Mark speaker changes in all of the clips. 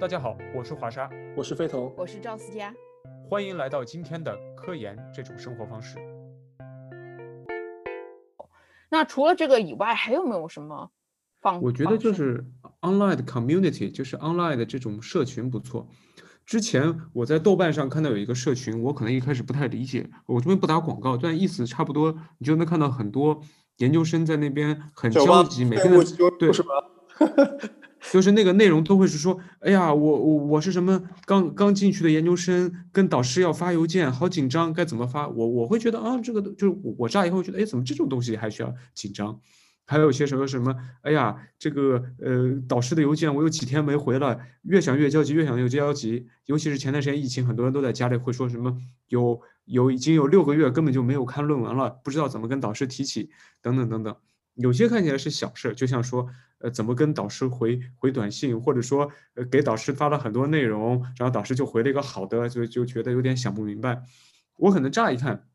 Speaker 1: 大家好，我是华沙，
Speaker 2: 我是飞头，
Speaker 3: 我是赵思佳，
Speaker 1: 欢迎来到今天的科研这种生活方式。
Speaker 3: 那除了这个以外，还有没有什么方？
Speaker 2: 我觉得就是 online 的 community，就是 online 的这种社群不错。之前我在豆瓣上看到有一个社群，我可能一开始不太理解，我这边不打广告，但意思差不多，你就能看到很多研究生在那边很焦急，每个人对。就是那个内容都会是说，哎呀，我我我是什么刚刚进去的研究生，跟导师要发邮件，好紧张，该怎么发？我我会觉得啊，这个就是我我乍一会觉得，哎，怎么这种东西还需要紧张？还有些什么什么，哎呀，这个呃导师的邮件我有几天没回了，越想越焦急，越想越焦急。尤其是前段时间疫情，很多人都在家里会说什么，有有已经有六个月根本就没有看论文了，不知道怎么跟导师提起，等等等等。有些看起来是小事，就像说。呃，怎么跟导师回回短信，或者说，呃，给导师发了很多内容，然后导师就回了一个好的，就就觉得有点想不明白。我可能乍一看，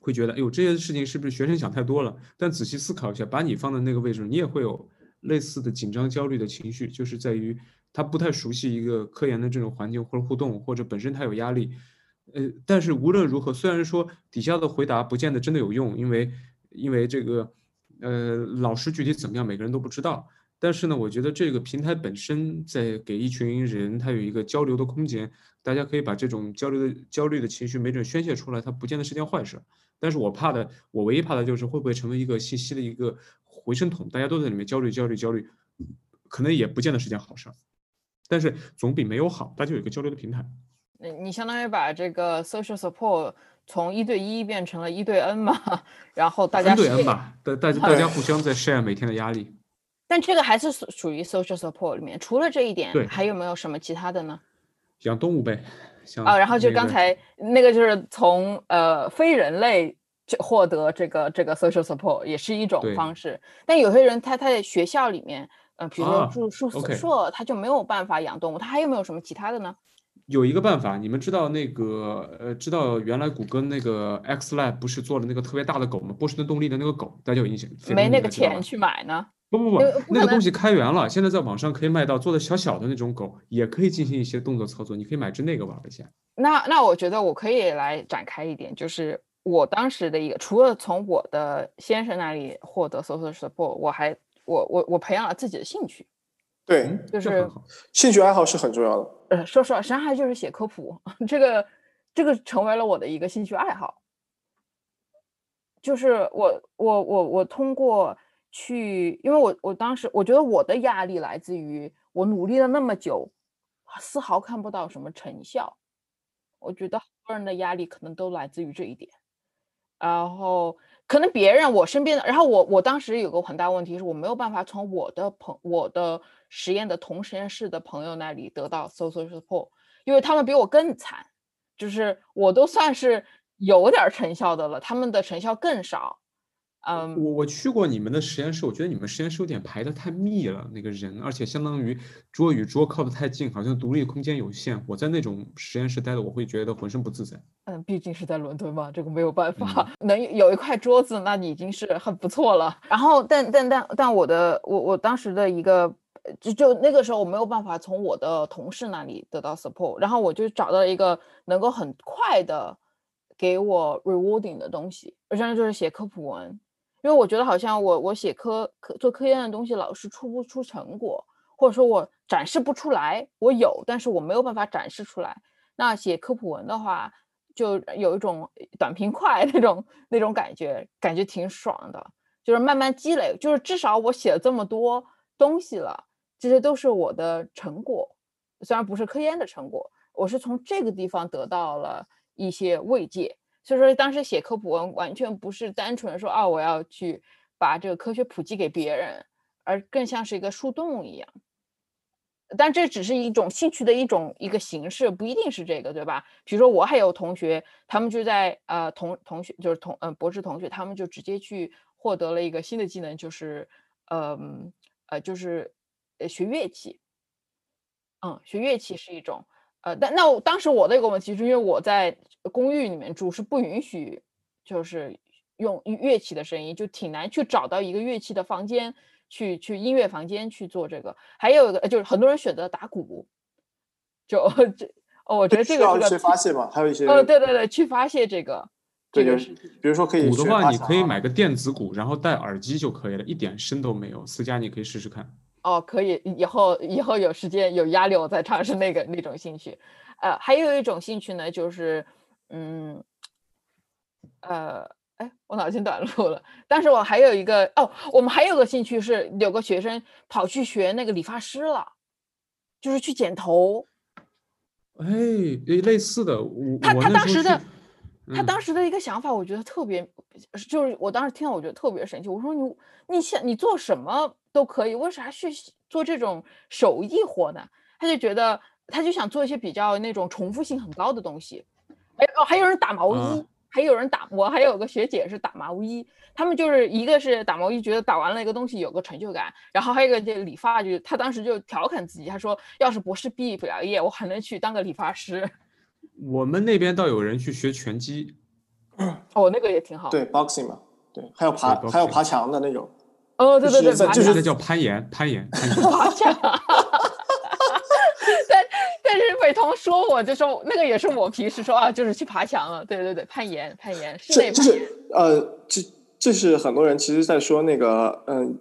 Speaker 2: 会觉得，哎呦，这些事情是不是学生想太多了？但仔细思考一下，把你放在那个位置，你也会有类似的紧张、焦虑的情绪，就是在于他不太熟悉一个科研的这种环境或者互动，或者本身他有压力。呃，但是无论如何，虽然说底下的回答不见得真的有用，因为因为这个。呃，老师具体怎么样，每个人都不知道。但是呢，我觉得这个平台本身在给一群人，他有一个交流的空间，大家可以把这种交流的焦虑的情绪没准宣泄出来，它不见得是件坏事。但是我怕的，我唯一怕的就是会不会成为一个信息的一个回声筒，大家都在里面焦虑、焦虑、焦虑，可能也不见得是件好事。但是总比没有好，大家有一个交流的平台。
Speaker 3: 你你相当于把这个 social support。从一对一变成了一对 N 嘛，然后大家
Speaker 2: 对 N 吧，大大家大家互相在 share 每天的压力。
Speaker 3: 但这个还是属属于 social support 里面，除了这一点，
Speaker 2: 对，
Speaker 3: 还有没有什么其他的呢？
Speaker 2: 养动物呗，
Speaker 3: 啊，然后就刚才那个就是从呃非人类就获得这个这个 social support 也是一种方式。但有些人他他在学校里面，呃，比如说住宿舍，他就没有办法养动物，他还有没有什么其他的呢？
Speaker 2: 有一个办法，你们知道那个呃，知道原来谷歌那个 X Lab 不是做了那个特别大的狗吗？波士顿动力的那个狗，大家有印象？
Speaker 3: 没那个钱去买呢。
Speaker 2: 不不不，那个东西开源了，现在在网上可以卖到做的小小的那种狗，也可以进行一些动作操作，你可以买只那个玩一下。
Speaker 3: 那那我觉得我可以来展开一点，就是我当时的一个，除了从我的先生那里获得 social support，我还我我我培养了自己的兴趣。
Speaker 4: 对，
Speaker 3: 就是
Speaker 4: 兴趣爱好是很重要的。
Speaker 3: 呃，说实话，实际上还就是写科普，这个这个成为了我的一个兴趣爱好。就是我我我我通过去，因为我我当时我觉得我的压力来自于我努力了那么久，丝毫看不到什么成效。我觉得很多人的压力可能都来自于这一点，然后。可能别人我身边的，然后我我当时有个很大问题是我没有办法从我的朋我的实验的同实验室的朋友那里得到 social support，因为他们比我更惨，就是我都算是有点成效的了，他们的成效更少。嗯，
Speaker 2: 我我去过你们的实验室，我觉得你们实验室有点排的太密了，那个人，而且相当于桌与桌靠得太近，好像独立空间有限。我在那种实验室待的，我会觉得浑身不自在。
Speaker 3: 嗯，毕竟是在伦敦嘛，这个没有办法，能有一块桌子，那你已经是很不错了。然后，但但但但我的我我当时的一个就就那个时候我没有办法从我的同事那里得到 support，然后我就找到了一个能够很快的给我 rewarding 的东西，实际上就是写科普文。因为我觉得好像我我写科科做科研的东西老是出不出成果，或者说我展示不出来。我有，但是我没有办法展示出来。那写科普文的话，就有一种短平快那种那种感觉，感觉挺爽的。就是慢慢积累，就是至少我写了这么多东西了，这些都是我的成果，虽然不是科研的成果，我是从这个地方得到了一些慰藉。所以说，当时写科普文完全不是单纯说啊，我要去把这个科学普及给别人，而更像是一个树洞一样。但这只是一种兴趣的一种一个形式，不一定是这个，对吧？比如说，我还有同学，他们就在呃同同学就是同嗯博士同学，他们就直接去获得了一个新的技能，就是嗯呃就是呃学乐器。嗯，学乐器是一种。呃，但那我当时我的一个问题是因为我在公寓里面住，是不允许就是用乐器的声音，就挺难去找到一个乐器的房间去去音乐房间去做这个。还有一个就是很多人选择打鼓，就 这哦，我觉得这个是个
Speaker 4: 发泄嘛，还有一些
Speaker 3: 呃，对对对，去发泄这个这
Speaker 4: 对。比如说可以
Speaker 2: 鼓的话，你可以买个电子鼓，然后戴耳机就可以了，一点声都没有。思佳，你可以试试看。
Speaker 3: 哦，可以，以后以后有时间有压力，我再尝试那个那种兴趣。呃，还有一种兴趣呢，就是嗯，呃，哎，我脑筋短路了。但是我还有一个哦，我们还有个兴趣是有个学生跑去学那个理发师了，就是去剪头。
Speaker 2: 哎，诶类似的，我
Speaker 3: 他他当时的他
Speaker 2: 嗯
Speaker 3: 当时的一个想法，我觉得特别，就是我当时听到，我觉得特别神奇。我说你你想你做什么都可以，为啥去做这种手艺活呢？他就觉得他就想做一些比较那种重复性很高的东西。哎哦，还有人打毛衣，
Speaker 2: 啊
Speaker 3: 还有人打我还有个学姐是打毛衣，他们就是一个是打毛衣，觉得打完了一个东西有个成就感，然后还有一个就理发，就是他当时就调侃自己，他说要是博士毕不了业，我还能去当个理发师。
Speaker 2: 我们那边倒有人去学拳击，
Speaker 3: 哦，那个也挺好。
Speaker 4: 对 boxing 嘛，对，还有爬还有爬墙的那种，
Speaker 3: 哦，对
Speaker 4: 就
Speaker 3: 对对，
Speaker 4: 就是
Speaker 2: 那叫攀岩，攀岩，攀岩。
Speaker 3: 爬墙。但但是伟彤说我就说那个也是我平时说啊，就是去爬墙了。对对对，攀岩攀岩，室内
Speaker 4: 这就是
Speaker 3: 攀岩。
Speaker 4: 呃，这这是很多人其实在说那个嗯，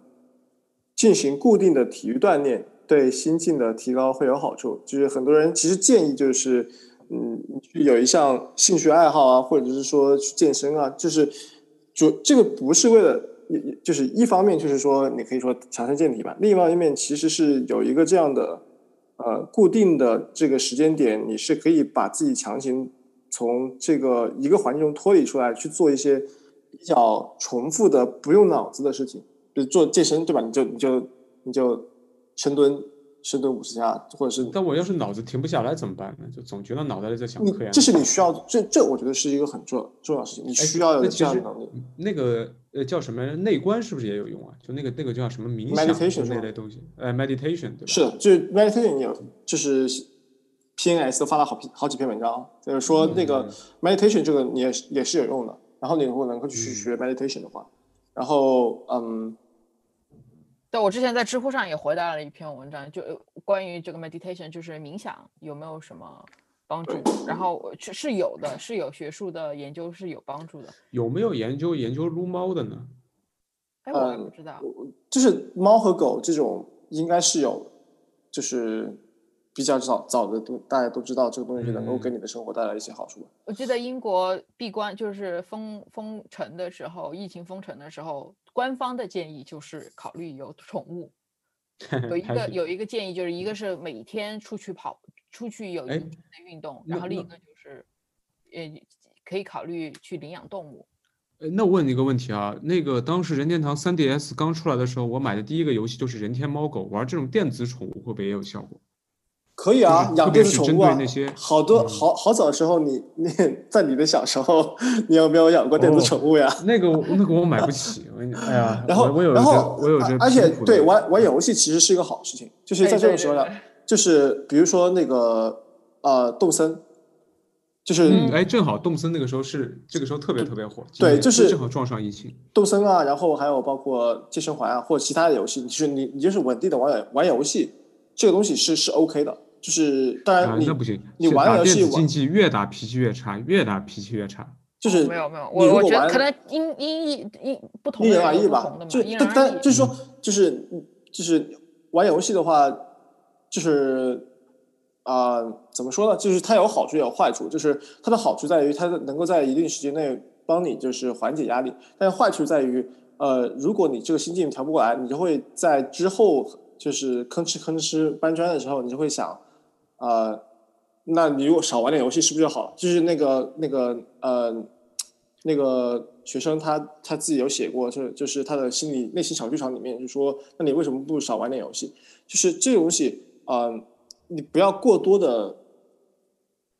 Speaker 4: 进行固定的体育锻炼对心境的提高会有好处。就是很多人其实建议就是嗯，去有一项兴趣爱好啊，或者是说去健身啊，就是主这个不是为了。也也就是一方面就是说，你可以说强身健体吧；另一方面，其实是有一个这样的呃固定的这个时间点，你是可以把自己强行从这个一个环境中脱离出来，去做一些比较重复的不用脑子的事情，比如做健身，对吧？你就你就你就深蹲，深蹲五十下，或者是
Speaker 2: 但我要是脑子停不下来怎么办呢？就总觉得脑袋里在想科研。
Speaker 4: 这是你需要，这这我觉得是一个很重要重要的事情，你
Speaker 2: 哎
Speaker 4: 需要有这样的能力。
Speaker 2: 那个呃叫什么内观是不是也有用啊？就那个那个叫什么冥想
Speaker 4: Meditation
Speaker 2: 那类东西，呃，meditation 对吧？
Speaker 4: 是，就是 meditation 有，就是 PNS 都发了好好几篇文章，就是说那个 meditation 这个你也是也是有用的。然后你如果能够去学 meditation 的话，然后嗯，
Speaker 3: 对，我之前在知乎上也回答了一篇文章，就呃关于这个 meditation，就是冥想有没有什么帮助？然后我是是有的，是有学术的研究是有帮助的。
Speaker 2: 有没有研究研究撸猫的呢？
Speaker 3: 哎，我也
Speaker 4: 嗯
Speaker 3: 不知道。
Speaker 4: 就是猫和狗这种应该是有，就是比较早早的都大家都知道这个东西能够给你的生活带来一些好处。
Speaker 3: 我记得英国闭关就是封封城的时候，疫情封城的时候，官方的建议就是考虑有宠物。有 一个有一个建议，就是一个是每天出去跑，出去有
Speaker 2: 哎
Speaker 3: 一定的运动，然后另一个就是，呃，可以考虑去领养动物。
Speaker 2: 呃那我问你一个问题啊，那个当时任天堂 3DS 刚出来的时候，我买的第一个游戏就是任天猫狗，玩这种电子宠物会不会也有效果？
Speaker 4: 可以啊，
Speaker 2: 就是
Speaker 4: 养电子宠物啊
Speaker 2: 那些，
Speaker 4: 好多
Speaker 2: 嗯
Speaker 4: 好好早的时候你，你在你的小时候，你有没有养过电子
Speaker 2: 哦
Speaker 4: 宠物呀？
Speaker 2: 那个我那个我买不起，我跟你哎呀，
Speaker 4: 然后
Speaker 2: 我我有
Speaker 4: 然后
Speaker 2: 我有这
Speaker 4: 而且对玩玩游戏其实是一个好事情，就是
Speaker 3: 哎
Speaker 4: 在这种时候呢
Speaker 3: 对对，
Speaker 4: 就是比如说那个呃动森，就是
Speaker 2: 嗯，哎，正好动森那个时候是这个时候特别特别火，
Speaker 4: 对就是
Speaker 2: 正好撞上疫情。
Speaker 4: 动森啊，然后还有包括健身环啊，或者其他的游戏，就是你你就是稳定的玩玩游戏，这个东西是是 OK 的。就是当
Speaker 2: 啊
Speaker 4: 然，你、
Speaker 2: 那不行，
Speaker 4: 你
Speaker 2: 打
Speaker 4: 玩游戏玩
Speaker 2: 电子竞技越打脾气越差，越打脾气越差。
Speaker 4: 就是
Speaker 3: 哦没有没有，
Speaker 4: 你
Speaker 3: 我我
Speaker 4: 如果玩
Speaker 3: 觉得可能因因因因不同
Speaker 4: 因
Speaker 3: 人
Speaker 4: 而异吧就。但但就是说，就是就是玩游戏的话，就是啊、怎么说呢？就是它有好处也有坏处。就是它的好处在于它能够在一定时间内帮你就是缓解压力，但是坏处在于，呃，如果你这个心境调不过来，你就会在之后就是吭哧吭哧搬砖的时候，你就会想，呃，那你如果少玩点游戏是不是就好了？就是那个那个呃。那个学生他他自己有写过，就是就是他的心理内心小剧场里面就说，那你为什么不少玩点游戏？就是这个东西，嗯、你不要过多的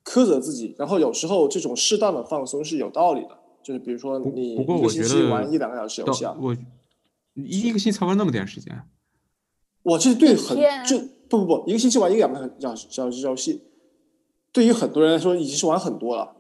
Speaker 4: 苛责自己，然后有时候这种适当的放松是有道理的。就是比如说
Speaker 2: 不
Speaker 4: 你一个星期玩一两个小时游戏啊，
Speaker 2: 我一一个星期才玩那么点时间，
Speaker 4: 我这对很
Speaker 3: 天
Speaker 4: 这不不不，一个星期玩一两个小时小时游戏，对于很多人来说已经是玩很多了。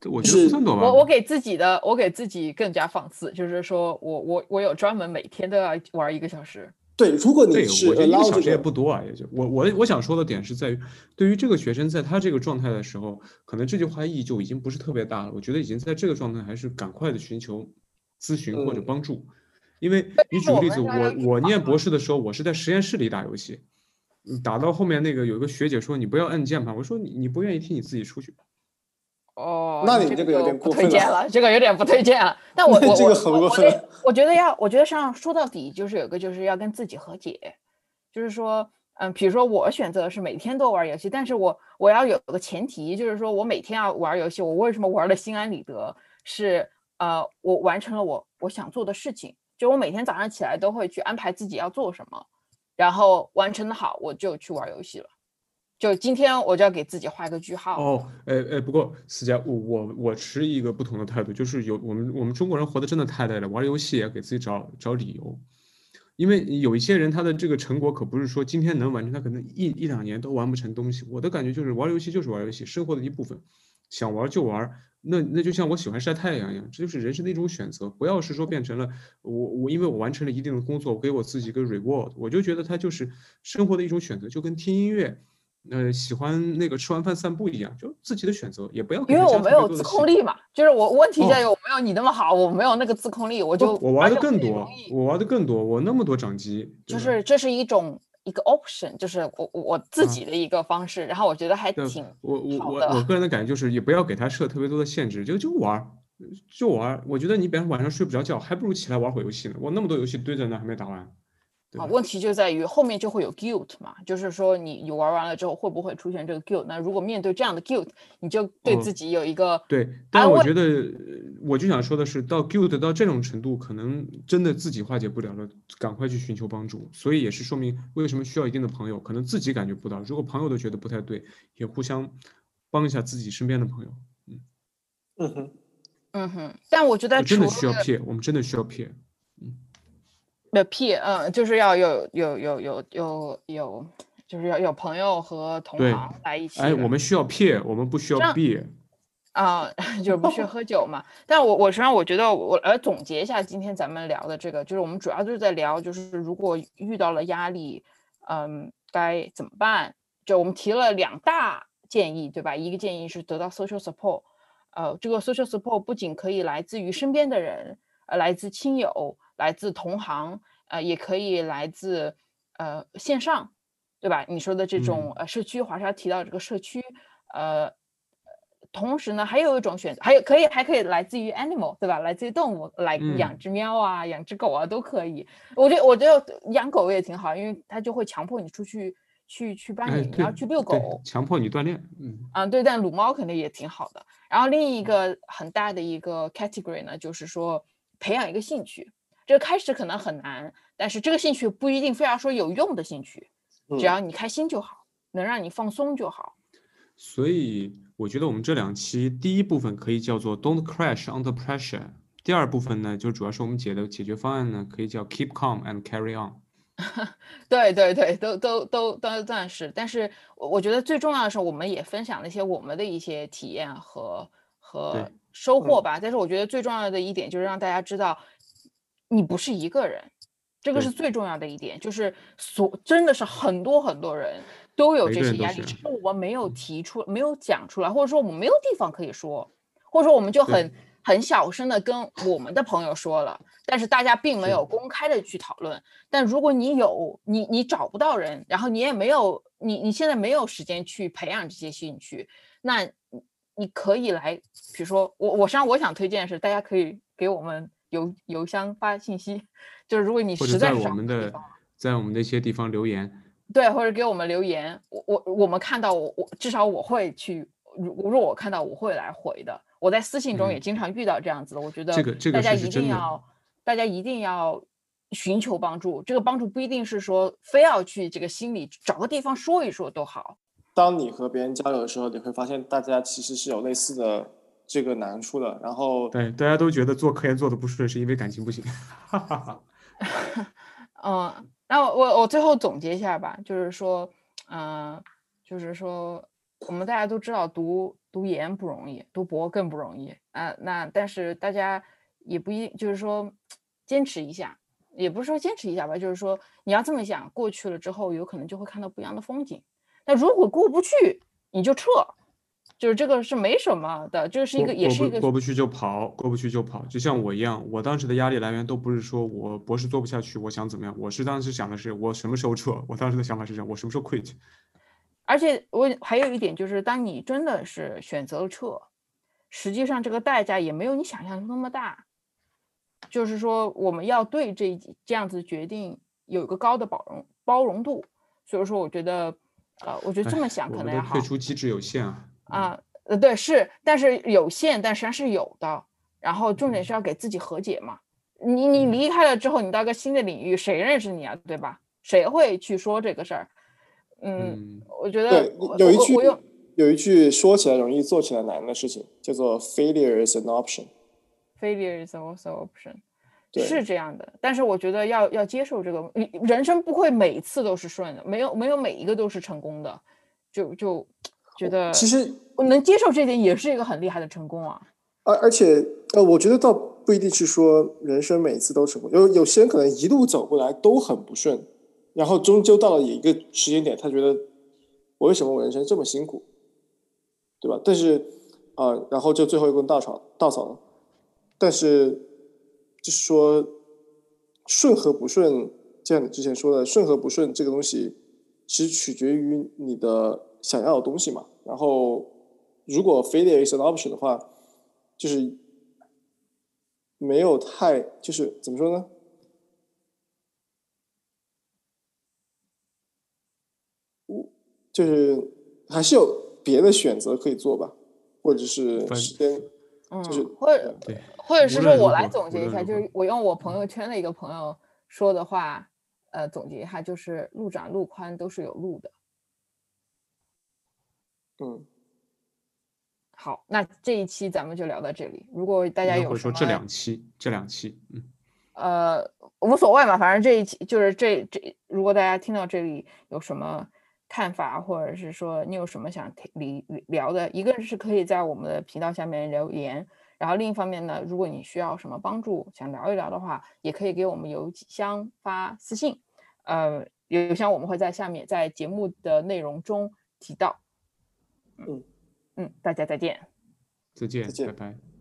Speaker 2: 这我觉得不算多吧。
Speaker 3: 我我给自己的，我给自己更加放肆，就是说我我我有专门每天都要玩一个小时，
Speaker 4: 对，如果你
Speaker 2: 对，
Speaker 4: 是
Speaker 2: 我觉得一个小时也，不多啊，也就我我我想说的点是在于，对于这个学生在他这个状态的时候，可能这句话意义就已经不是特别大了。我觉得已经在这个状态，还是赶快的寻求咨询或者
Speaker 4: 嗯
Speaker 2: 帮助，因为你举个例子，我我念博士的时候，我是在实验室里打游戏，嗯打到后面那个有一个学姐说你不要按键盘，我说你你不愿意听你自己出去。
Speaker 3: 哦，
Speaker 4: 那你这个有点过分了
Speaker 3: 推荐了，这个有点不推荐了。但我 我
Speaker 4: 这
Speaker 3: 我
Speaker 4: 个很过分
Speaker 3: 我我得我觉得要，我觉得上说到底就是有个就是要跟自己和解，就是说，嗯，比如说我选择是每天都玩游戏，但是我我要有个前提，就是说我每天要玩游戏，我为什么玩的心安理得？是呃，我完成了我我想做的事情，就我每天早上起来都会去安排自己要做什么，然后完成的好，我就去玩游戏了。就今天我就要给自己画一个句号。
Speaker 2: 哦，哎哎，不过思佳，我我我持一个不同的态度，就是有我们我们中国人活得真的太累了，玩游戏也给自己找找理由，因为有一些人他的这个成果可不是说今天能完成，他可能一一两年都完不成东西。我的感觉就是玩游戏就是玩游戏，生活的一部分，想玩就玩，那那就像我喜欢晒太阳一样，这就是人生的一种选择，不要是说变成了我我因为我完成了一定的工作，我给我自己一个 reward，我就觉得它就是生活的一种选择，就跟听音乐。呃，喜欢那个吃完饭散步一样，就自己的选择，也不要
Speaker 3: 因为我没有自控力嘛，就是我问题在于
Speaker 2: 哦
Speaker 3: 我没有你那么好，我没有那个自控力，我就
Speaker 2: 我玩的更多我玩的更多，我那么多掌机，
Speaker 3: 就是这是一种一个 option，就是我我我自己的一个方式，然后我觉得还挺
Speaker 2: 我我我我个人的感觉就是，也不要给他设特别多的限制，就就玩儿，就玩儿。我觉得你比方晚上睡不着觉，还不如起来玩会儿游戏呢。我那么多游戏堆在那还没打完，对
Speaker 3: 啊，问题就在于后面就会有 guilt 嘛，就是说你你玩完了之后会不会出现这个 guilt？那如果面对这样的 guilt，你就对
Speaker 2: 哦
Speaker 3: 自己有一个
Speaker 2: 对，但我觉得，呃我就想说的是，到 guilt 到这种程度，可能真的自己化解不了了，赶快去寻求帮助。所以也是说明为什么需要一定的朋友，可能自己感觉不到，如果朋友都觉得不太对，也互相帮一下自己身边的朋友。
Speaker 4: 嗯哼，
Speaker 3: 嗯哼，但我觉得
Speaker 2: 我真的需要 peer，我们真的需要 peer。
Speaker 3: 的 P，嗯，就是要有有有有有有，就是要有朋友和同行来一起。
Speaker 2: 哎，我们需要 peer，我们不需要
Speaker 3: 这样
Speaker 2: beer。
Speaker 3: 啊、就是不去喝酒嘛。但我我实际上我觉得我来总结一下今天咱们聊的这个，就是我们主要就是在聊，就是如果遇到了压力，嗯，该怎么办？就我们提了两大建议，对吧？一个建议是得到 social support，呃，这个 social support 不仅可以来自于身边的人，呃，来自亲友，来自同行，呃，也可以来自呃线上，对吧？你说的这种、呃社区，华沙提到这个社区，呃。同时呢，还有一种选择，还有可以还可以来自于 animal，对吧？来自于动物，来
Speaker 2: 嗯
Speaker 3: 养只喵啊，养只狗啊都可以。我觉得我觉得养狗也挺好，因为它就会强迫你出去去去扮
Speaker 2: 哎，
Speaker 3: 演，你
Speaker 2: 对
Speaker 3: 要去遛
Speaker 2: 对
Speaker 3: 狗
Speaker 2: 强迫你锻炼。嗯，
Speaker 3: 啊，对，但撸猫肯定也挺好的。然后另一个很大的一个 category 呢，就是说培养一个兴趣，这个开始可能很难，但是这个兴趣不一定非要说有用的兴趣，
Speaker 4: 嗯
Speaker 3: 只要你开心就好，能让你放松就好。
Speaker 2: 所以我觉得我们这两期第一部分可以叫做 "Don't crash under pressure"，第二部分呢，就主要是我们解的解决方案呢，可以叫 "Keep calm and carry on"。
Speaker 3: 对对对，都都都都算是，但是我我觉得最重要的是，我们也分享了一些我们的一些体验和和收获吧。但是我觉得最重要的一点就是让大家知道，你不是一个人，这个是最重要的一点，就是所真的是很多很多人都有这些压力，只是我们没有提出，没有讲出来，或者说我们没有地方可以说，或者说我们就很很小声的跟我们的朋友说了，但是大家并没有公开的去讨论。但如果你有你你找不到人，然后你也没有你你现在没有时间去培养这些兴趣，那你你可以来，比如说我我实际上我想推荐的是，大家可以给我们邮邮箱发信息，就是如果你实在是找
Speaker 2: 我们的在我们那些地方留言。
Speaker 3: 对，或者给我们留言，我我我们看到我我至少我会去，如如果我看到我会来回的。我在私信中也
Speaker 2: 嗯
Speaker 3: 经常遇到这样子的，我觉得
Speaker 2: 这个这个
Speaker 3: 大家一定要大家一定要寻求帮助。这个帮助不一定是说非要去这个心里找个地方说一说都好。
Speaker 4: 当你和别人交流的时候，你会发现大家其实是有类似的这个难处的。然后，
Speaker 2: 对，大家都觉得做科研做的不顺，是因为感情不行。哈哈哈。
Speaker 3: 嗯，那我我我最后总结一下吧，就是说，嗯、就是说，我们大家都知道读读研不容易，读博更不容易啊、那但是大家也不一定，就是说，坚持一下，也不是说坚持一下吧，就是说你要这么想，过去了之后，有可能就会看到不一样的风景。那如果过不去，你就撤，就是这个是没什么的，就是一个也是一个
Speaker 2: 过不去就跑，过不去就跑，就像我一样，我当时的压力来源都不是说我博士做不下去，我想怎么样，我是当时想的是我什么时候撤，我当时的想法是这样，我什么时候 quit。
Speaker 3: 而且我还有一点就是，当你真的是选择了撤，实际上这个代价也没有你想象中那么大。就是说，我们要对这这样子决定有一个高的包容包容度。所以说，我觉得，呃，我觉得这么想可能要好。
Speaker 2: 退出机制有限啊。
Speaker 3: 啊，呃，对，是，但是有限，但实际上是有的。然后重点是要给自己和解嘛。你你离开了之后，你到一个新的领域，谁认识你啊？对吧？谁会去说这个事儿？嗯，我觉得
Speaker 4: 有一句有一句说起来容易做起来难的事情，叫做 “failure is an option”。
Speaker 3: Failure is also option，是这样的。但是我觉得要要接受这个，人生不会每次都是顺的，没有没有每一个都是成功的。就就觉得
Speaker 4: 其实
Speaker 3: 我能接受这点，也是一个很厉害的成功啊。
Speaker 4: 而而且呃，我觉得倒不一定是说人生每次都成功，有有些人可能一路走过来都很不顺。然后终究到了一个时间点，他觉得我为什么我人生这么辛苦，对吧？但是啊，然后就最后一根稻草稻草了。但是就是说顺和不顺，就像你之前说的，顺和不顺这个东西其实取决于你的想要的东西嘛。然后如果 failure is an option 的话，就是没有太就是怎么说呢？就是还是有别的选择可以做吧，或者是时间，就是
Speaker 3: 或者或者是说我来总结一下，就是我用我朋友圈的一个朋友说的话，呃，总结一下，就是路长路宽都是有路的。
Speaker 4: 嗯，
Speaker 3: 好，那这一期咱们就聊到这里。如果大家有
Speaker 2: 说这两期，这两期，嗯，
Speaker 3: 呃，无所谓嘛，反正这一期就是这这，如果大家听到这里有什么。看法，或者是说你有什么想聊聊的，一个是可以在我们的频道下面留言，然后另一方面呢，如果你需要什么帮助，想聊一聊的话，也可以给我们邮箱发私信，呃，有像我们会在下面在节目的内容中提到。
Speaker 4: 嗯
Speaker 3: 嗯，大家再见，
Speaker 2: 再见，
Speaker 4: 再见，
Speaker 2: 拜拜。